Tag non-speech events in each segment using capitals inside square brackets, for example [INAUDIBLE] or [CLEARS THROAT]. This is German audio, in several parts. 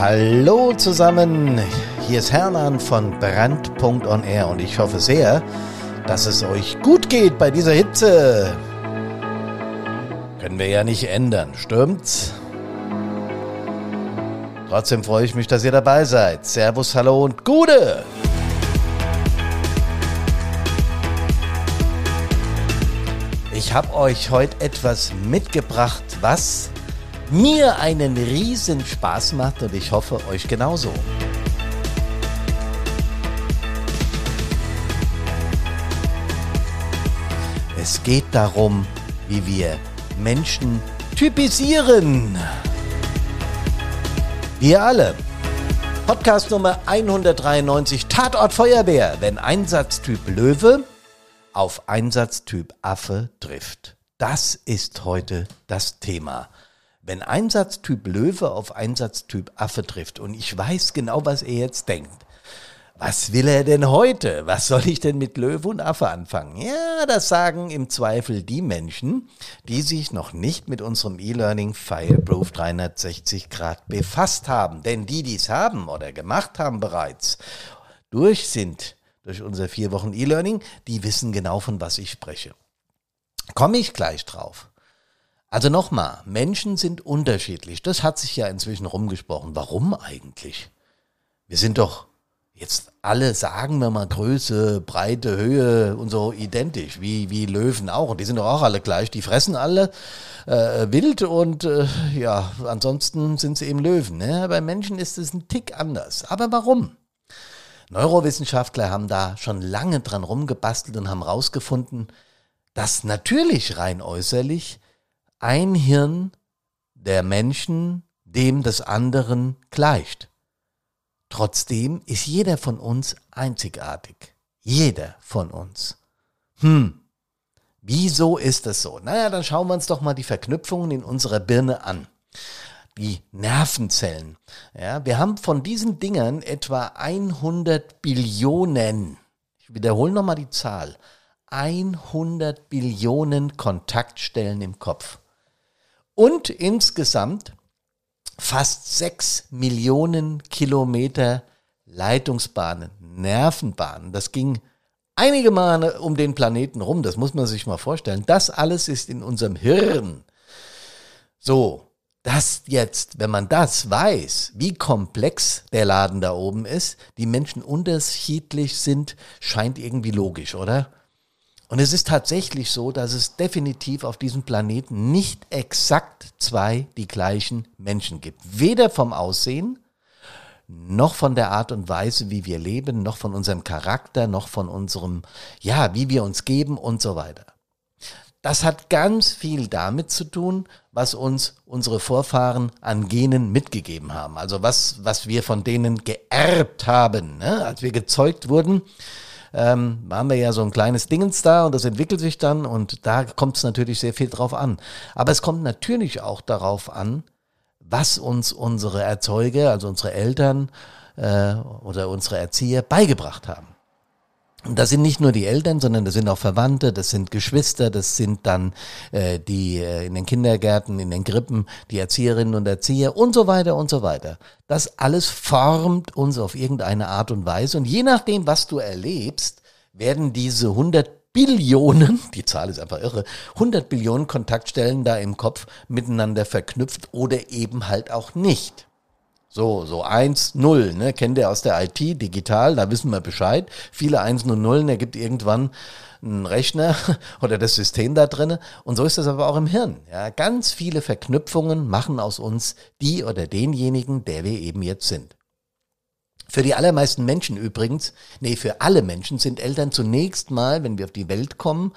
Hallo zusammen, hier ist Hermann von Brand.on-Air und ich hoffe sehr, dass es euch gut geht bei dieser Hitze. Können wir ja nicht ändern, stimmt's? Trotzdem freue ich mich, dass ihr dabei seid. Servus, hallo und Gute! Ich habe euch heute etwas mitgebracht, was mir einen riesen Spaß macht und ich hoffe euch genauso. Es geht darum, wie wir Menschen typisieren. Wir alle. Podcast Nummer 193, Tatort Feuerwehr, wenn Einsatztyp Löwe auf Einsatztyp Affe trifft. Das ist heute das Thema. Wenn Einsatztyp Löwe auf Einsatztyp Affe trifft und ich weiß genau, was er jetzt denkt. Was will er denn heute? Was soll ich denn mit Löwe und Affe anfangen? Ja, das sagen im Zweifel die Menschen, die sich noch nicht mit unserem E-Learning Fireproof 360 Grad befasst haben. Denn die, die es haben oder gemacht haben bereits, durch sind durch unser vier Wochen E-Learning, die wissen genau, von was ich spreche. Komme ich gleich drauf. Also nochmal, Menschen sind unterschiedlich. Das hat sich ja inzwischen rumgesprochen. Warum eigentlich? Wir sind doch jetzt alle, sagen wir mal, Größe, Breite, Höhe und so identisch, wie, wie Löwen auch. Und die sind doch auch alle gleich. Die fressen alle äh, wild und äh, ja, ansonsten sind sie eben Löwen. Ne? Bei Menschen ist es ein Tick anders. Aber warum? Neurowissenschaftler haben da schon lange dran rumgebastelt und haben rausgefunden, dass natürlich rein äußerlich ein Hirn der Menschen dem des anderen gleicht. Trotzdem ist jeder von uns einzigartig. Jeder von uns. Hm, wieso ist das so? Naja, dann schauen wir uns doch mal die Verknüpfungen in unserer Birne an. Die Nervenzellen. Ja, wir haben von diesen Dingern etwa 100 Billionen. Ich wiederhole nochmal die Zahl. 100 Billionen Kontaktstellen im Kopf und insgesamt fast sechs Millionen Kilometer Leitungsbahnen, Nervenbahnen. Das ging einige Male um den Planeten rum, das muss man sich mal vorstellen. Das alles ist in unserem Hirn. So, das jetzt, wenn man das weiß, wie komplex der Laden da oben ist, die Menschen unterschiedlich sind, scheint irgendwie logisch, oder? Und es ist tatsächlich so, dass es definitiv auf diesem Planeten nicht exakt zwei die gleichen Menschen gibt. Weder vom Aussehen, noch von der Art und Weise, wie wir leben, noch von unserem Charakter, noch von unserem, ja, wie wir uns geben und so weiter. Das hat ganz viel damit zu tun, was uns unsere Vorfahren an Genen mitgegeben haben. Also was, was wir von denen geerbt haben, ne? als wir gezeugt wurden ähm, haben wir ja so ein kleines Dingens da und das entwickelt sich dann und da kommt es natürlich sehr viel drauf an. Aber es kommt natürlich auch darauf an, was uns unsere Erzeuger, also unsere Eltern äh, oder unsere Erzieher beigebracht haben. Und das sind nicht nur die Eltern, sondern das sind auch Verwandte, das sind Geschwister, das sind dann äh, die äh, in den Kindergärten, in den Krippen, die Erzieherinnen und Erzieher und so weiter und so weiter. Das alles formt uns auf irgendeine Art und Weise. Und je nachdem, was du erlebst, werden diese 100 Billionen, [LAUGHS] die Zahl ist einfach irre, 100 Billionen Kontaktstellen da im Kopf miteinander verknüpft oder eben halt auch nicht. So, so 1, 0, ne? Kennt ihr aus der IT, digital, da wissen wir Bescheid. Viele 1 und Nullen ergibt irgendwann ein Rechner [LAUGHS] oder das System da drinne. Und so ist das aber auch im Hirn. Ja, ganz viele Verknüpfungen machen aus uns die oder denjenigen, der wir eben jetzt sind. Für die allermeisten Menschen übrigens, nee, für alle Menschen sind Eltern zunächst mal, wenn wir auf die Welt kommen,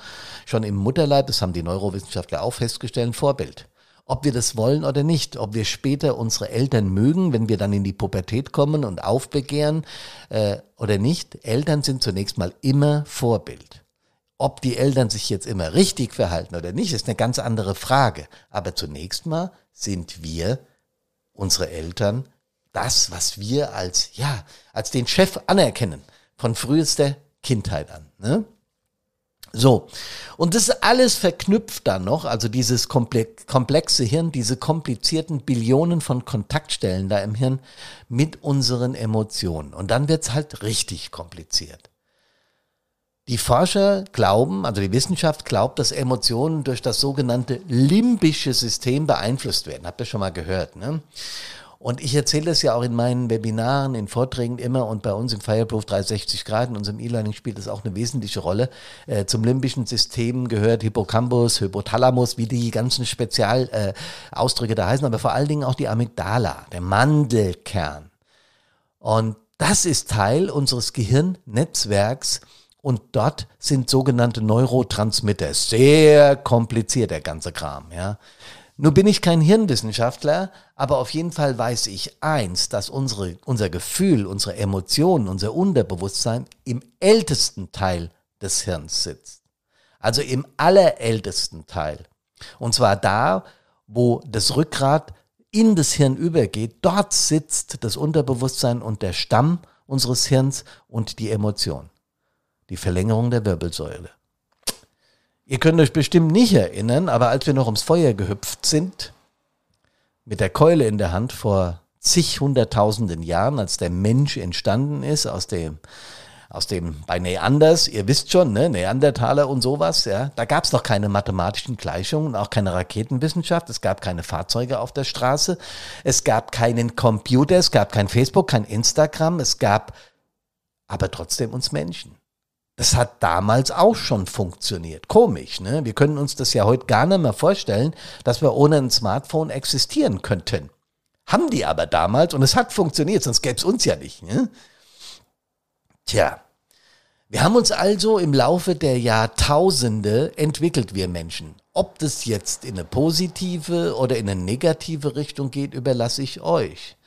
schon im Mutterleib, das haben die Neurowissenschaftler auch festgestellt, Vorbild ob wir das wollen oder nicht, ob wir später unsere Eltern mögen, wenn wir dann in die Pubertät kommen und aufbegehren äh, oder nicht. Eltern sind zunächst mal immer Vorbild. Ob die Eltern sich jetzt immer richtig verhalten oder nicht, ist eine ganz andere Frage. Aber zunächst mal sind wir, unsere Eltern, das, was wir als, ja, als den Chef anerkennen, von frühester Kindheit an. Ne? So, und das alles verknüpft dann noch, also dieses komplexe Hirn, diese komplizierten Billionen von Kontaktstellen da im Hirn mit unseren Emotionen. Und dann wird's halt richtig kompliziert. Die Forscher glauben, also die Wissenschaft glaubt, dass Emotionen durch das sogenannte limbische System beeinflusst werden. Habt ihr schon mal gehört, ne? Und ich erzähle das ja auch in meinen Webinaren, in Vorträgen immer und bei uns im Fireproof 360 Grad, in unserem E-Learning spielt das auch eine wesentliche Rolle. Äh, zum limbischen System gehört Hippocampus, Hypothalamus, wie die ganzen Spezialausdrücke äh, da heißen, aber vor allen Dingen auch die Amygdala, der Mandelkern. Und das ist Teil unseres Gehirnnetzwerks und dort sind sogenannte Neurotransmitter. Sehr kompliziert der ganze Kram, ja. Nur bin ich kein Hirnwissenschaftler, aber auf jeden Fall weiß ich eins, dass unsere, unser Gefühl, unsere Emotionen, unser Unterbewusstsein im ältesten Teil des Hirns sitzt. Also im allerältesten Teil. Und zwar da, wo das Rückgrat in das Hirn übergeht, dort sitzt das Unterbewusstsein und der Stamm unseres Hirns und die Emotion. Die Verlängerung der Wirbelsäule. Ihr könnt euch bestimmt nicht erinnern, aber als wir noch ums Feuer gehüpft sind, mit der Keule in der Hand vor zig hunderttausenden Jahren, als der Mensch entstanden ist, aus dem, aus dem, bei Neanders, ihr wisst schon, ne, Neandertaler und sowas, ja, da gab es noch keine mathematischen Gleichungen, auch keine Raketenwissenschaft, es gab keine Fahrzeuge auf der Straße, es gab keinen Computer, es gab kein Facebook, kein Instagram, es gab aber trotzdem uns Menschen. Das hat damals auch schon funktioniert. Komisch, ne? Wir können uns das ja heute gar nicht mehr vorstellen, dass wir ohne ein Smartphone existieren könnten. Haben die aber damals und es hat funktioniert, sonst gäbe es uns ja nicht. Ne? Tja, wir haben uns also im Laufe der Jahrtausende entwickelt, wir Menschen. Ob das jetzt in eine positive oder in eine negative Richtung geht, überlasse ich euch.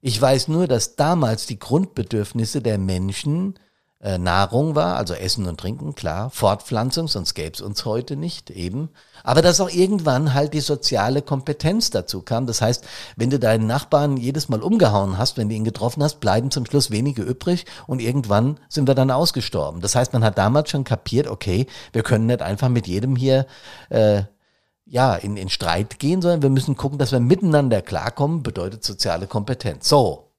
Ich weiß nur, dass damals die Grundbedürfnisse der Menschen äh, Nahrung war, also Essen und Trinken, klar, Fortpflanzung, sonst gäbe es uns heute nicht, eben. Aber dass auch irgendwann halt die soziale Kompetenz dazu kam. Das heißt, wenn du deinen Nachbarn jedes Mal umgehauen hast, wenn du ihn getroffen hast, bleiben zum Schluss wenige übrig und irgendwann sind wir dann ausgestorben. Das heißt, man hat damals schon kapiert, okay, wir können nicht einfach mit jedem hier äh, ja, in, in Streit gehen, sondern wir müssen gucken, dass wir miteinander klarkommen, bedeutet soziale Kompetenz. So,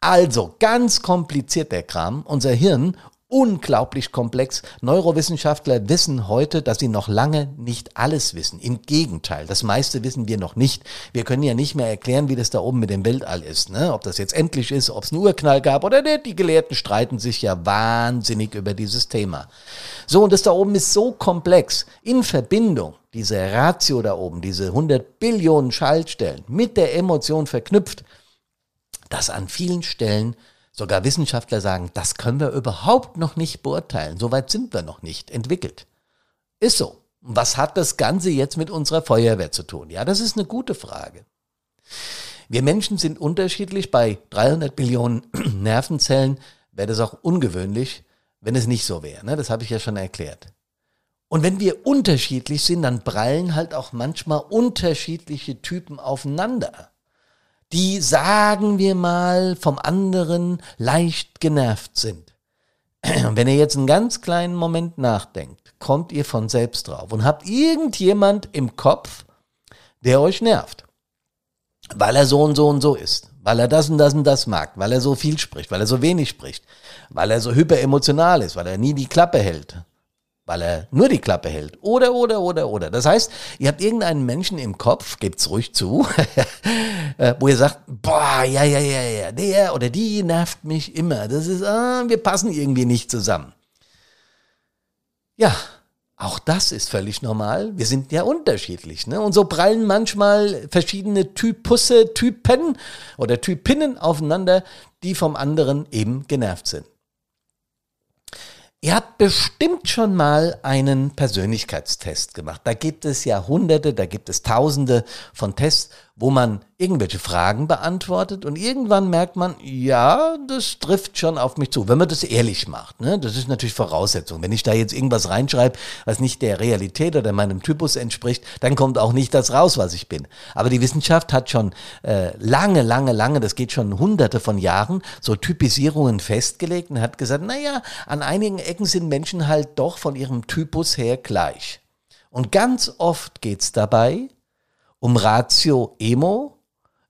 also ganz kompliziert der Kram. Unser Hirn unglaublich komplex. Neurowissenschaftler wissen heute, dass sie noch lange nicht alles wissen. Im Gegenteil, das meiste wissen wir noch nicht. Wir können ja nicht mehr erklären, wie das da oben mit dem Weltall ist. Ne? Ob das jetzt endlich ist, ob es einen Urknall gab oder nicht. Die Gelehrten streiten sich ja wahnsinnig über dieses Thema. So, und das da oben ist so komplex. In Verbindung, diese Ratio da oben, diese 100 Billionen Schaltstellen mit der Emotion verknüpft, dass an vielen Stellen sogar Wissenschaftler sagen, das können wir überhaupt noch nicht beurteilen. Soweit sind wir noch nicht entwickelt. Ist so. Was hat das Ganze jetzt mit unserer Feuerwehr zu tun? Ja, das ist eine gute Frage. Wir Menschen sind unterschiedlich. Bei 300 Billionen [CLEARS THROAT] Nervenzellen wäre das auch ungewöhnlich, wenn es nicht so wäre. Ne? Das habe ich ja schon erklärt. Und wenn wir unterschiedlich sind, dann prallen halt auch manchmal unterschiedliche Typen aufeinander die, sagen wir mal, vom anderen leicht genervt sind. Wenn ihr jetzt einen ganz kleinen Moment nachdenkt, kommt ihr von selbst drauf und habt irgendjemand im Kopf, der euch nervt. Weil er so und so und so ist. Weil er das und das und das mag. Weil er so viel spricht. Weil er so wenig spricht. Weil er so hyperemotional ist. Weil er nie die Klappe hält weil er nur die Klappe hält. Oder, oder, oder, oder. Das heißt, ihr habt irgendeinen Menschen im Kopf, gebt's ruhig zu, [LAUGHS] äh, wo ihr sagt, boah, ja, ja, ja, ja, der oder die nervt mich immer. Das ist, ah, wir passen irgendwie nicht zusammen. Ja, auch das ist völlig normal. Wir sind ja unterschiedlich. Ne? Und so prallen manchmal verschiedene Typusse, Typen oder Typinnen aufeinander, die vom anderen eben genervt sind. Ihr habt bestimmt schon mal einen Persönlichkeitstest gemacht. Da gibt es ja hunderte, da gibt es tausende von Tests, wo man irgendwelche Fragen beantwortet und irgendwann merkt man, ja, das trifft schon auf mich zu, wenn man das ehrlich macht. Ne? Das ist natürlich Voraussetzung. Wenn ich da jetzt irgendwas reinschreibe, was nicht der Realität oder meinem Typus entspricht, dann kommt auch nicht das raus, was ich bin. Aber die Wissenschaft hat schon äh, lange, lange, lange, das geht schon hunderte von Jahren, so Typisierungen festgelegt und hat gesagt, naja, an einigen Ecken sind Menschen halt doch von ihrem Typus her gleich. Und ganz oft geht's dabei um Ratio Emo,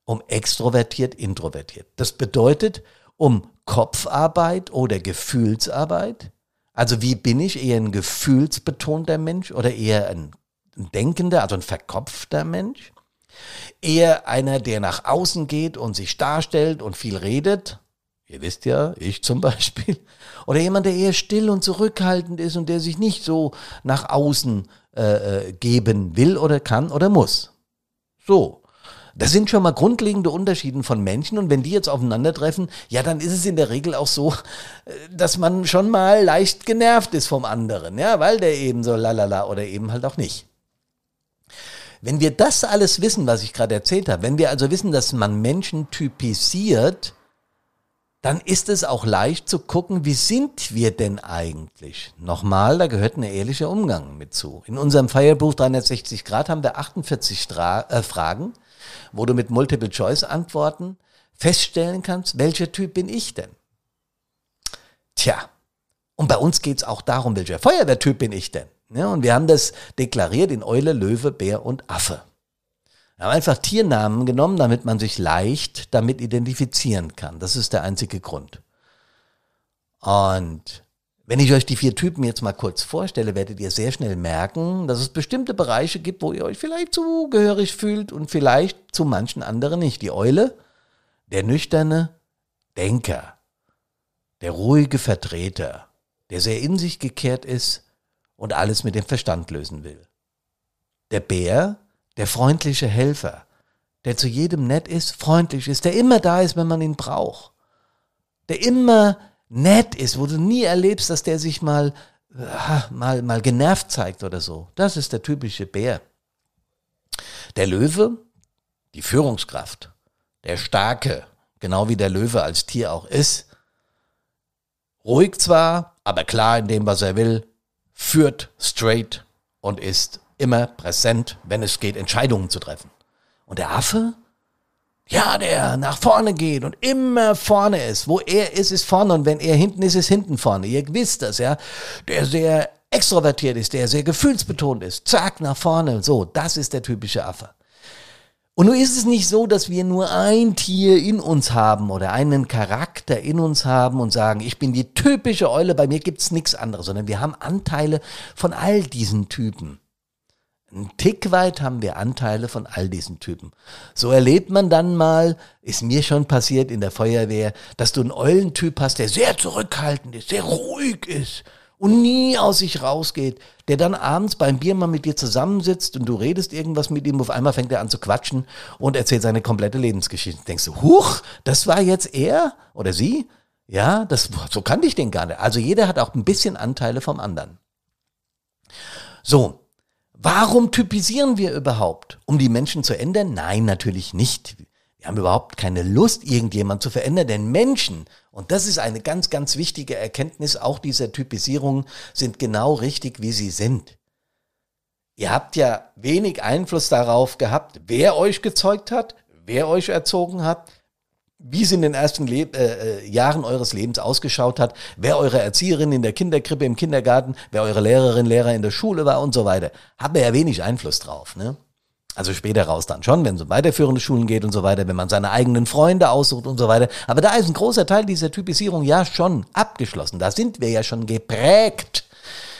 um extrovertiert, introvertiert. Das bedeutet um Kopfarbeit oder Gefühlsarbeit. Also wie bin ich eher ein gefühlsbetonter Mensch oder eher ein denkender, also ein verkopfter Mensch? Eher einer, der nach außen geht und sich darstellt und viel redet. Ihr wisst ja, ich [LAUGHS] zum Beispiel. Oder jemand, der eher still und zurückhaltend ist und der sich nicht so nach außen äh, äh geben will oder kann oder muss. So. Das sind schon mal grundlegende Unterschiede von Menschen und wenn die jetzt aufeinandertreffen, ja, dann ist es in der Regel auch so, äh, dass man schon mal leicht genervt ist vom anderen, ja, weil der eben so lalala oder eben halt auch nicht. Wenn wir das alles wissen, was ich gerade erzählt habe, wenn wir also wissen, dass man Menschen typisiert, dann ist es auch leicht zu gucken, wie sind wir denn eigentlich? Nochmal, da gehört ein ehrlicher Umgang mit zu. In unserem Fireproof 360 Grad haben wir 48 Stra äh, Fragen, wo du mit Multiple-Choice-Antworten feststellen kannst, welcher Typ bin ich denn? Tja, und bei uns geht's auch darum, welcher Feuerwehrtyp bin ich denn? Ja, und wir haben das deklariert in Eule, Löwe, Bär und Affe. Wir haben einfach Tiernamen genommen, damit man sich leicht damit identifizieren kann. Das ist der einzige Grund. Und wenn ich euch die vier Typen jetzt mal kurz vorstelle, werdet ihr sehr schnell merken, dass es bestimmte Bereiche gibt, wo ihr euch vielleicht zugehörig fühlt und vielleicht zu manchen anderen nicht. Die Eule, der nüchterne Denker, der ruhige Vertreter, der sehr in sich gekehrt ist und alles mit dem Verstand lösen will. Der Bär, der freundliche Helfer, der zu jedem nett ist, freundlich ist, der immer da ist, wenn man ihn braucht, der immer nett ist, wo du nie erlebst, dass der sich mal, äh, mal, mal genervt zeigt oder so. Das ist der typische Bär. Der Löwe, die Führungskraft, der Starke, genau wie der Löwe als Tier auch ist, ruhig zwar, aber klar in dem, was er will, führt straight und ist immer präsent, wenn es geht, Entscheidungen zu treffen. Und der Affe? Ja, der nach vorne geht und immer vorne ist. Wo er ist, ist vorne und wenn er hinten ist, ist hinten vorne. Ihr wisst das, ja. Der sehr extrovertiert ist, der sehr gefühlsbetont ist. Zack, nach vorne. So, das ist der typische Affe. Und nun ist es nicht so, dass wir nur ein Tier in uns haben oder einen Charakter in uns haben und sagen, ich bin die typische Eule, bei mir gibt's nichts anderes, sondern wir haben Anteile von all diesen Typen. Ein Tick weit haben wir Anteile von all diesen Typen. So erlebt man dann mal, ist mir schon passiert in der Feuerwehr, dass du einen Eulentyp hast, der sehr zurückhaltend ist, sehr ruhig ist und nie aus sich rausgeht, der dann abends beim Bier mal mit dir zusammensitzt und du redest irgendwas mit ihm, auf einmal fängt er an zu quatschen und erzählt seine komplette Lebensgeschichte. Denkst du, huch, das war jetzt er oder sie? Ja, das, so kannte ich den gar nicht. Also jeder hat auch ein bisschen Anteile vom anderen. So, Warum typisieren wir überhaupt? Um die Menschen zu ändern? Nein, natürlich nicht. Wir haben überhaupt keine Lust, irgendjemand zu verändern, denn Menschen, und das ist eine ganz, ganz wichtige Erkenntnis auch dieser Typisierung, sind genau richtig, wie sie sind. Ihr habt ja wenig Einfluss darauf gehabt, wer euch gezeugt hat, wer euch erzogen hat, wie es in den ersten Le äh, äh, Jahren eures Lebens ausgeschaut hat, wer eure Erzieherin in der Kinderkrippe, im Kindergarten, wer eure Lehrerin, Lehrer in der Schule war und so weiter. Haben wir ja wenig Einfluss drauf. Ne? Also später raus dann schon, wenn es um weiterführende Schulen geht und so weiter, wenn man seine eigenen Freunde aussucht und so weiter. Aber da ist ein großer Teil dieser Typisierung ja schon abgeschlossen. Da sind wir ja schon geprägt.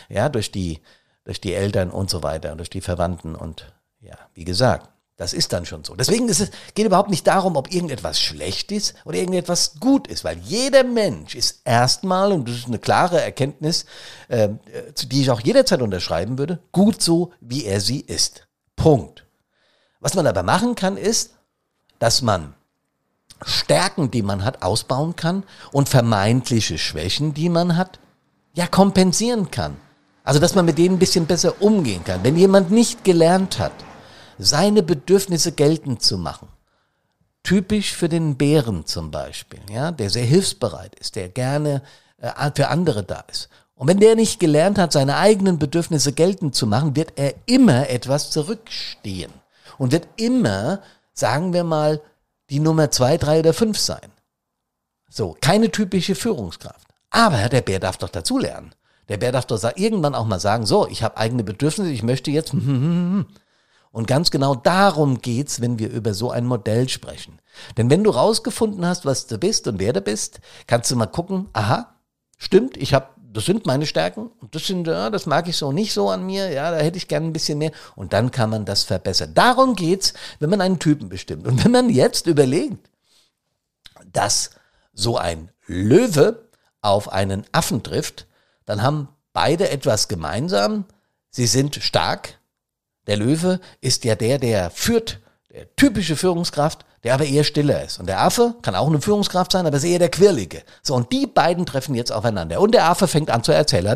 Ja, durch die, durch die Eltern und so weiter und durch die Verwandten und ja, wie gesagt. Das ist dann schon so. Deswegen ist es, geht überhaupt nicht darum, ob irgendetwas schlecht ist oder irgendetwas gut ist, weil jeder Mensch ist erstmal, und das ist eine klare Erkenntnis, äh, die ich auch jederzeit unterschreiben würde, gut so, wie er sie ist. Punkt. Was man aber machen kann, ist, dass man Stärken, die man hat, ausbauen kann und vermeintliche Schwächen, die man hat, ja kompensieren kann. Also, dass man mit denen ein bisschen besser umgehen kann. Wenn jemand nicht gelernt hat, seine Bedürfnisse geltend zu machen. Typisch für den Bären zum Beispiel, ja, der sehr hilfsbereit ist, der gerne äh, für andere da ist. Und wenn der nicht gelernt hat, seine eigenen Bedürfnisse geltend zu machen, wird er immer etwas zurückstehen und wird immer, sagen wir mal, die Nummer zwei, drei oder fünf sein. So, keine typische Führungskraft. Aber der Bär darf doch dazulernen. Der Bär darf doch irgendwann auch mal sagen, so, ich habe eigene Bedürfnisse, ich möchte jetzt. [LAUGHS] Und ganz genau darum geht's, wenn wir über so ein Modell sprechen. Denn wenn du rausgefunden hast, was du bist und wer du bist, kannst du mal gucken, aha, stimmt, ich habe das sind meine Stärken und das sind, ja, das mag ich so nicht so an mir, ja, da hätte ich gerne ein bisschen mehr und dann kann man das verbessern. Darum geht's, wenn man einen Typen bestimmt. Und wenn man jetzt überlegt, dass so ein Löwe auf einen Affen trifft, dann haben beide etwas gemeinsam. Sie sind stark. Der Löwe ist ja der, der führt, der typische Führungskraft der aber eher stiller ist. Und der Affe kann auch eine Führungskraft sein, aber ist eher der Quirlige. So, und die beiden treffen jetzt aufeinander. Und der Affe fängt an zu erzählen.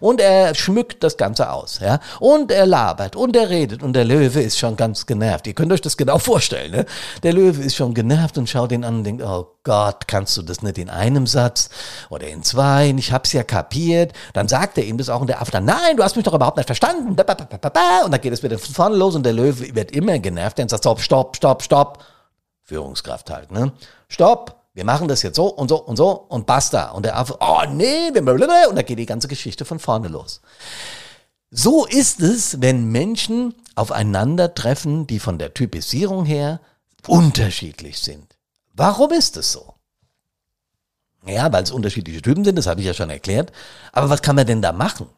Und er schmückt das Ganze aus, ja. Und er labert und er redet und der Löwe ist schon ganz genervt. Ihr könnt euch das genau vorstellen, ne? Der Löwe ist schon genervt und schaut ihn an und denkt, oh Gott, kannst du das nicht in einem Satz oder in zwei? Ich hab's ja kapiert. Dann sagt er ihm das auch und der Affe dann, nein, du hast mich doch überhaupt nicht verstanden. Und dann geht es wieder von vorne los und der Löwe wird immer genervt. Er sagt, stopp, stopp, stopp, stopp. Führungskraft halt, ne? Stopp! Wir machen das jetzt so und so und so und basta. Und der Affe, oh nee, und da geht die ganze Geschichte von vorne los. So ist es, wenn Menschen aufeinandertreffen, die von der Typisierung her unterschiedlich sind. Warum ist es so? Ja, weil es unterschiedliche Typen sind, das habe ich ja schon erklärt. Aber was kann man denn da machen?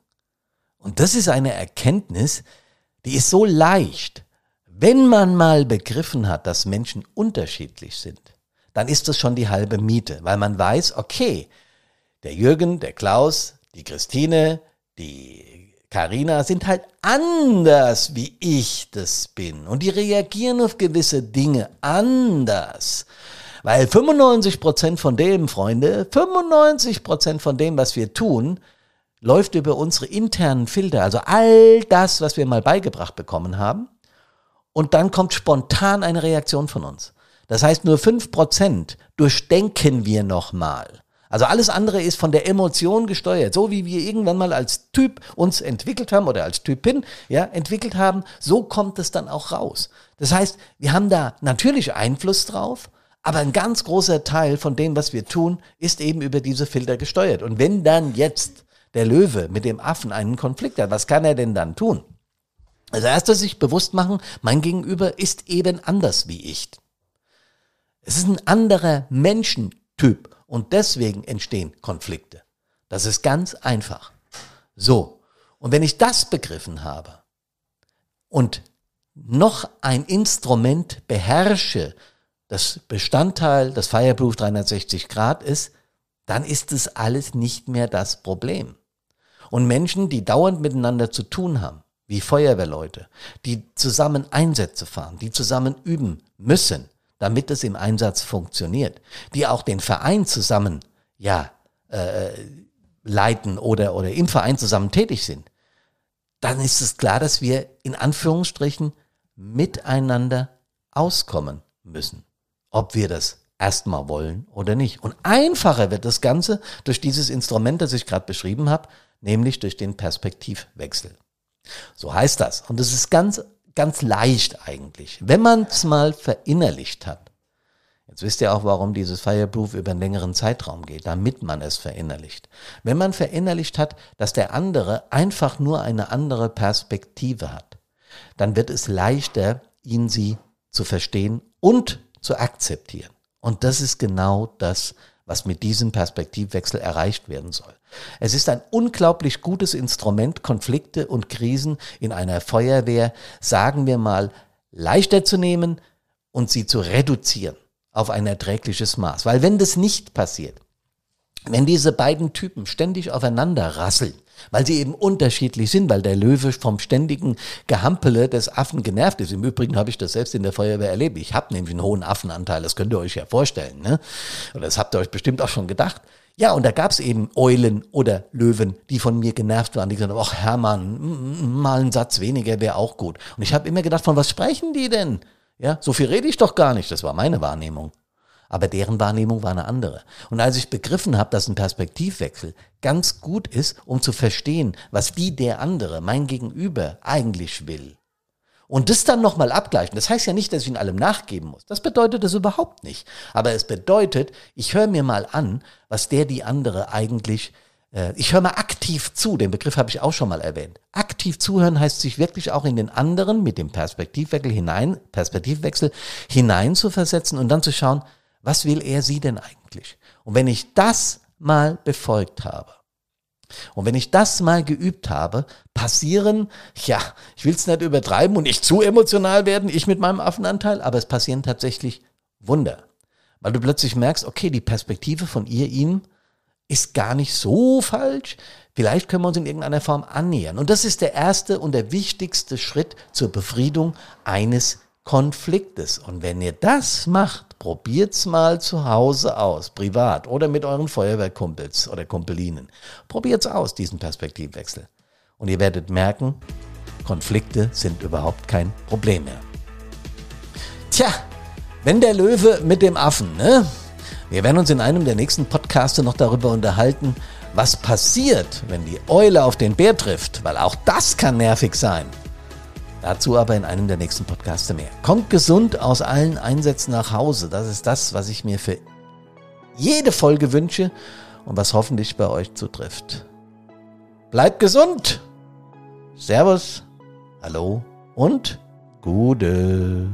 Und das ist eine Erkenntnis, die ist so leicht. Wenn man mal begriffen hat, dass Menschen unterschiedlich sind, dann ist das schon die halbe Miete, weil man weiß, okay, der Jürgen, der Klaus, die Christine, die Karina sind halt anders, wie ich das bin. Und die reagieren auf gewisse Dinge anders. Weil 95% von dem, Freunde, 95% von dem, was wir tun, läuft über unsere internen Filter. Also all das, was wir mal beigebracht bekommen haben und dann kommt spontan eine Reaktion von uns. Das heißt, nur fünf Prozent durchdenken wir nochmal. Also alles andere ist von der Emotion gesteuert. So wie wir irgendwann mal als Typ uns entwickelt haben oder als Typin ja, entwickelt haben, so kommt es dann auch raus. Das heißt, wir haben da natürlich Einfluss drauf, aber ein ganz großer Teil von dem, was wir tun, ist eben über diese Filter gesteuert. Und wenn dann jetzt der Löwe mit dem Affen einen Konflikt hat, was kann er denn dann tun? Also erst sich bewusst machen, mein Gegenüber ist eben anders wie ich. Es ist ein anderer Menschentyp und deswegen entstehen Konflikte. Das ist ganz einfach. So, und wenn ich das begriffen habe und noch ein Instrument beherrsche, das Bestandteil des Fireproof 360 Grad ist, dann ist es alles nicht mehr das Problem. Und Menschen, die dauernd miteinander zu tun haben, wie Feuerwehrleute, die zusammen Einsätze fahren, die zusammen üben müssen, damit es im Einsatz funktioniert, die auch den Verein zusammen, ja, äh, leiten oder, oder im Verein zusammen tätig sind, dann ist es klar, dass wir in Anführungsstrichen miteinander auskommen müssen. Ob wir das erstmal wollen oder nicht. Und einfacher wird das Ganze durch dieses Instrument, das ich gerade beschrieben habe, nämlich durch den Perspektivwechsel. So heißt das. Und es ist ganz, ganz leicht eigentlich, wenn man es mal verinnerlicht hat. Jetzt wisst ihr auch, warum dieses Fireproof über einen längeren Zeitraum geht, damit man es verinnerlicht. Wenn man verinnerlicht hat, dass der andere einfach nur eine andere Perspektive hat, dann wird es leichter, ihn sie zu verstehen und zu akzeptieren. Und das ist genau das, was mit diesem Perspektivwechsel erreicht werden soll. Es ist ein unglaublich gutes Instrument, Konflikte und Krisen in einer Feuerwehr, sagen wir mal, leichter zu nehmen und sie zu reduzieren auf ein erträgliches Maß. Weil wenn das nicht passiert, wenn diese beiden Typen ständig aufeinander rasseln, weil sie eben unterschiedlich sind, weil der Löwe vom ständigen Gehampele des Affen genervt ist. Im Übrigen habe ich das selbst in der Feuerwehr erlebt. Ich habe nämlich einen hohen Affenanteil, das könnt ihr euch ja vorstellen. Ne? Und das habt ihr euch bestimmt auch schon gedacht. Ja, und da gab es eben Eulen oder Löwen, die von mir genervt waren, die gesagt haben, ach Hermann, mal einen Satz weniger wäre auch gut. Und ich habe immer gedacht, von was sprechen die denn? Ja, so viel rede ich doch gar nicht. Das war meine Wahrnehmung. Aber deren Wahrnehmung war eine andere. Und als ich begriffen habe, dass ein Perspektivwechsel ganz gut ist, um zu verstehen, was die der andere, mein Gegenüber, eigentlich will, und das dann nochmal abgleichen. Das heißt ja nicht, dass ich in allem nachgeben muss. Das bedeutet es überhaupt nicht. Aber es bedeutet, ich höre mir mal an, was der die andere eigentlich, äh, ich höre mal aktiv zu. Den Begriff habe ich auch schon mal erwähnt. Aktiv zuhören heißt sich wirklich auch in den anderen mit dem Perspektivwechsel hinein, Perspektivwechsel hinein zu versetzen und dann zu schauen, was will er sie denn eigentlich? Und wenn ich das mal befolgt habe, und wenn ich das mal geübt habe, passieren, ja, ich will es nicht übertreiben und nicht zu emotional werden, ich mit meinem Affenanteil, aber es passieren tatsächlich Wunder. Weil du plötzlich merkst, okay, die Perspektive von ihr, ihm ist gar nicht so falsch. Vielleicht können wir uns in irgendeiner Form annähern. Und das ist der erste und der wichtigste Schritt zur Befriedung eines Konfliktes. Und wenn ihr das macht, probiert's mal zu Hause aus, privat oder mit euren Feuerwehrkumpels oder Kumpelinen. Probiert's aus, diesen Perspektivwechsel. Und ihr werdet merken, Konflikte sind überhaupt kein Problem mehr. Tja, wenn der Löwe mit dem Affen, ne? Wir werden uns in einem der nächsten Podcasts noch darüber unterhalten, was passiert, wenn die Eule auf den Bär trifft, weil auch das kann nervig sein. Dazu aber in einem der nächsten Podcasts mehr. Kommt gesund aus allen Einsätzen nach Hause. Das ist das, was ich mir für jede Folge wünsche und was hoffentlich bei euch zutrifft. Bleibt gesund. Servus, hallo und Gude.